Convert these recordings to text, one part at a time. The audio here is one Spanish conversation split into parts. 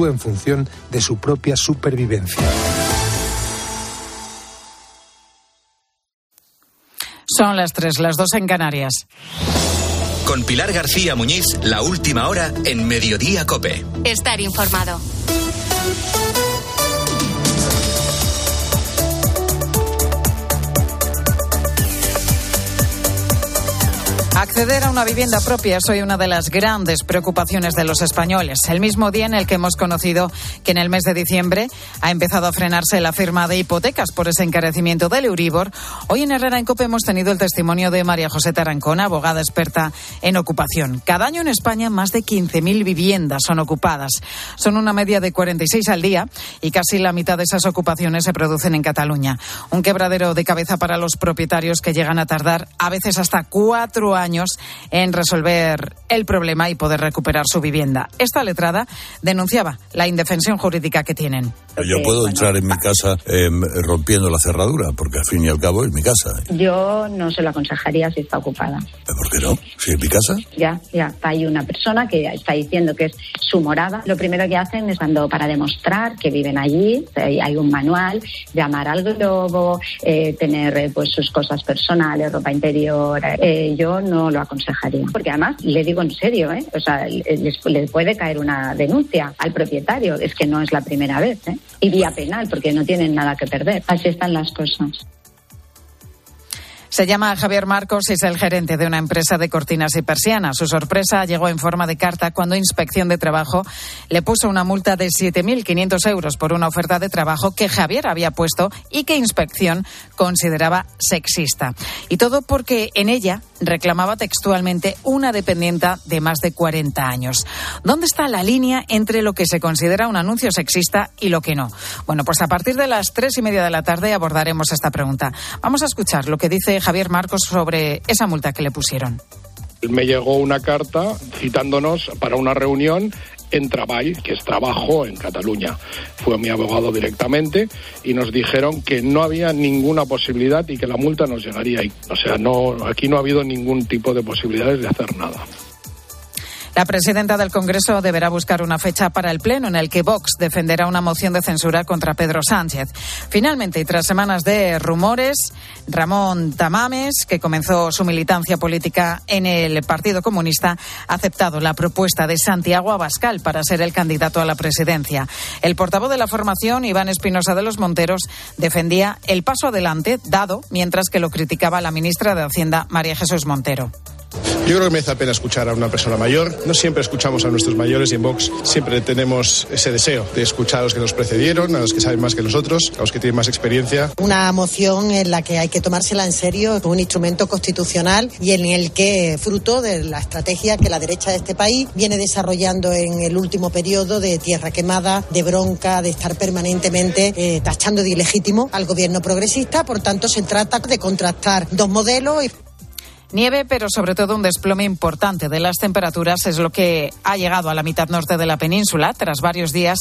actúe en función de su propia supervivencia. Son las tres, las dos en Canarias. Con Pilar García Muñiz, la última hora en Mediodía Cope. Estar informado. Acceder a una vivienda propia es hoy una de las grandes preocupaciones de los españoles. El mismo día en el que hemos conocido que en el mes de diciembre ha empezado a frenarse la firma de hipotecas por ese encarecimiento del Euribor, hoy en Herrera en Cope hemos tenido el testimonio de María José Tarancón, abogada experta en ocupación. Cada año en España más de 15.000 viviendas son ocupadas. Son una media de 46 al día y casi la mitad de esas ocupaciones se producen en Cataluña. Un quebradero de cabeza para los propietarios que llegan a tardar a veces hasta cuatro años en resolver el problema y poder recuperar su vivienda. Esta letrada denunciaba la indefensión jurídica que tienen. Yo puedo entrar en mi casa em, rompiendo la cerradura, porque al fin y al cabo es mi casa. Yo no se lo aconsejaría si está ocupada. ¿Por qué no? Si es mi casa. Ya, ya. Hay una persona que está diciendo que es su morada. Lo primero que hacen es cuando para demostrar que viven allí, hay un manual, llamar al globo, eh, tener eh, pues sus cosas personales, ropa interior. Eh, yo no lo aconsejaría. Porque además, le digo en serio, ¿eh? o sea, le puede caer una denuncia al propietario. Es que no es la primera vez. ¿eh? Y vía penal, porque no tienen nada que perder. Así están las cosas. Se llama Javier Marcos y es el gerente de una empresa de cortinas y persianas. Su sorpresa llegó en forma de carta cuando Inspección de Trabajo le puso una multa de 7.500 euros por una oferta de trabajo que Javier había puesto y que Inspección consideraba sexista. Y todo porque en ella reclamaba textualmente una dependienta de más de 40 años. ¿Dónde está la línea entre lo que se considera un anuncio sexista y lo que no? Bueno, pues a partir de las tres y media de la tarde abordaremos esta pregunta. Vamos a escuchar lo que dice Javier Marcos sobre esa multa que le pusieron. Me llegó una carta citándonos para una reunión en Treball, que es trabajo en Cataluña. Fue mi abogado directamente y nos dijeron que no había ninguna posibilidad y que la multa nos llegaría. O sea, no, aquí no ha habido ningún tipo de posibilidades de hacer nada. La presidenta del Congreso deberá buscar una fecha para el Pleno en el que Vox defenderá una moción de censura contra Pedro Sánchez. Finalmente, y tras semanas de rumores, Ramón Tamames, que comenzó su militancia política en el Partido Comunista, ha aceptado la propuesta de Santiago Abascal para ser el candidato a la presidencia. El portavoz de la formación, Iván Espinosa de los Monteros, defendía el paso adelante dado mientras que lo criticaba la ministra de Hacienda, María Jesús Montero. Yo creo que merece la pena escuchar a una persona mayor. No siempre escuchamos a nuestros mayores y en Vox siempre tenemos ese deseo de escuchar a los que nos precedieron, a los que saben más que nosotros, a los que tienen más experiencia. Una moción en la que hay que tomársela en serio, un instrumento constitucional y en el que, fruto de la estrategia que la derecha de este país viene desarrollando en el último periodo de tierra quemada, de bronca, de estar permanentemente eh, tachando de ilegítimo al gobierno progresista. Por tanto, se trata de contrastar dos modelos. Y... Nieve, pero sobre todo un desplome importante de las temperaturas es lo que ha llegado a la mitad norte de la península tras varios días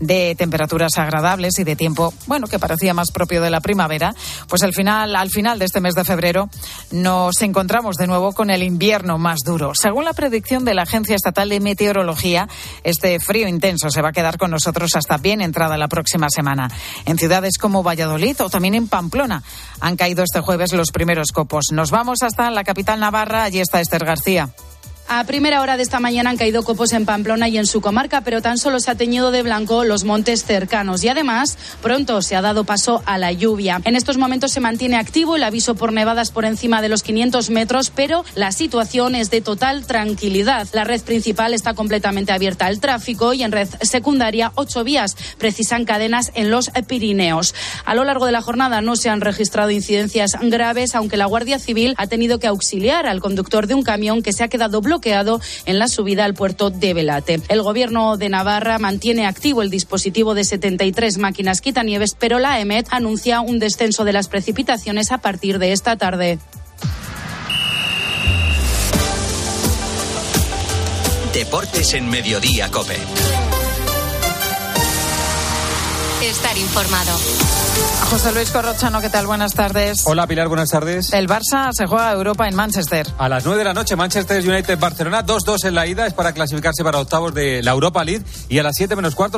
de temperaturas agradables y de tiempo, bueno, que parecía más propio de la primavera. Pues al final, al final de este mes de febrero nos encontramos de nuevo con el invierno más duro. Según la predicción de la Agencia Estatal de Meteorología, este frío intenso se va a quedar con nosotros hasta bien entrada la próxima semana. En ciudades como Valladolid o también en Pamplona han caído este jueves los primeros copos. Nos vamos hasta la capital Navarra. Allí está Esther García. A primera hora de esta mañana han caído copos en Pamplona y en su comarca, pero tan solo se ha teñido de blanco los montes cercanos y además pronto se ha dado paso a la lluvia. En estos momentos se mantiene activo el aviso por nevadas por encima de los 500 metros, pero la situación es de total tranquilidad. La red principal está completamente abierta al tráfico y en red secundaria ocho vías precisan cadenas en los Pirineos. A lo largo de la jornada no se han registrado incidencias graves, aunque la Guardia Civil ha tenido que auxiliar al conductor de un camión que se ha quedado bloqueado en la subida al puerto de Velate. El gobierno de Navarra mantiene activo el dispositivo de 73 máquinas quitanieves, pero la EMET anuncia un descenso de las precipitaciones a partir de esta tarde. Deportes en Mediodía, Cope. Estar informado. José Luis Corrochano, ¿qué tal? Buenas tardes. Hola Pilar, buenas tardes. El Barça se juega a Europa en Manchester. A las 9 de la noche, Manchester United Barcelona, 2-2 en la ida, es para clasificarse para octavos de la Europa League y a las 7 menos cuarto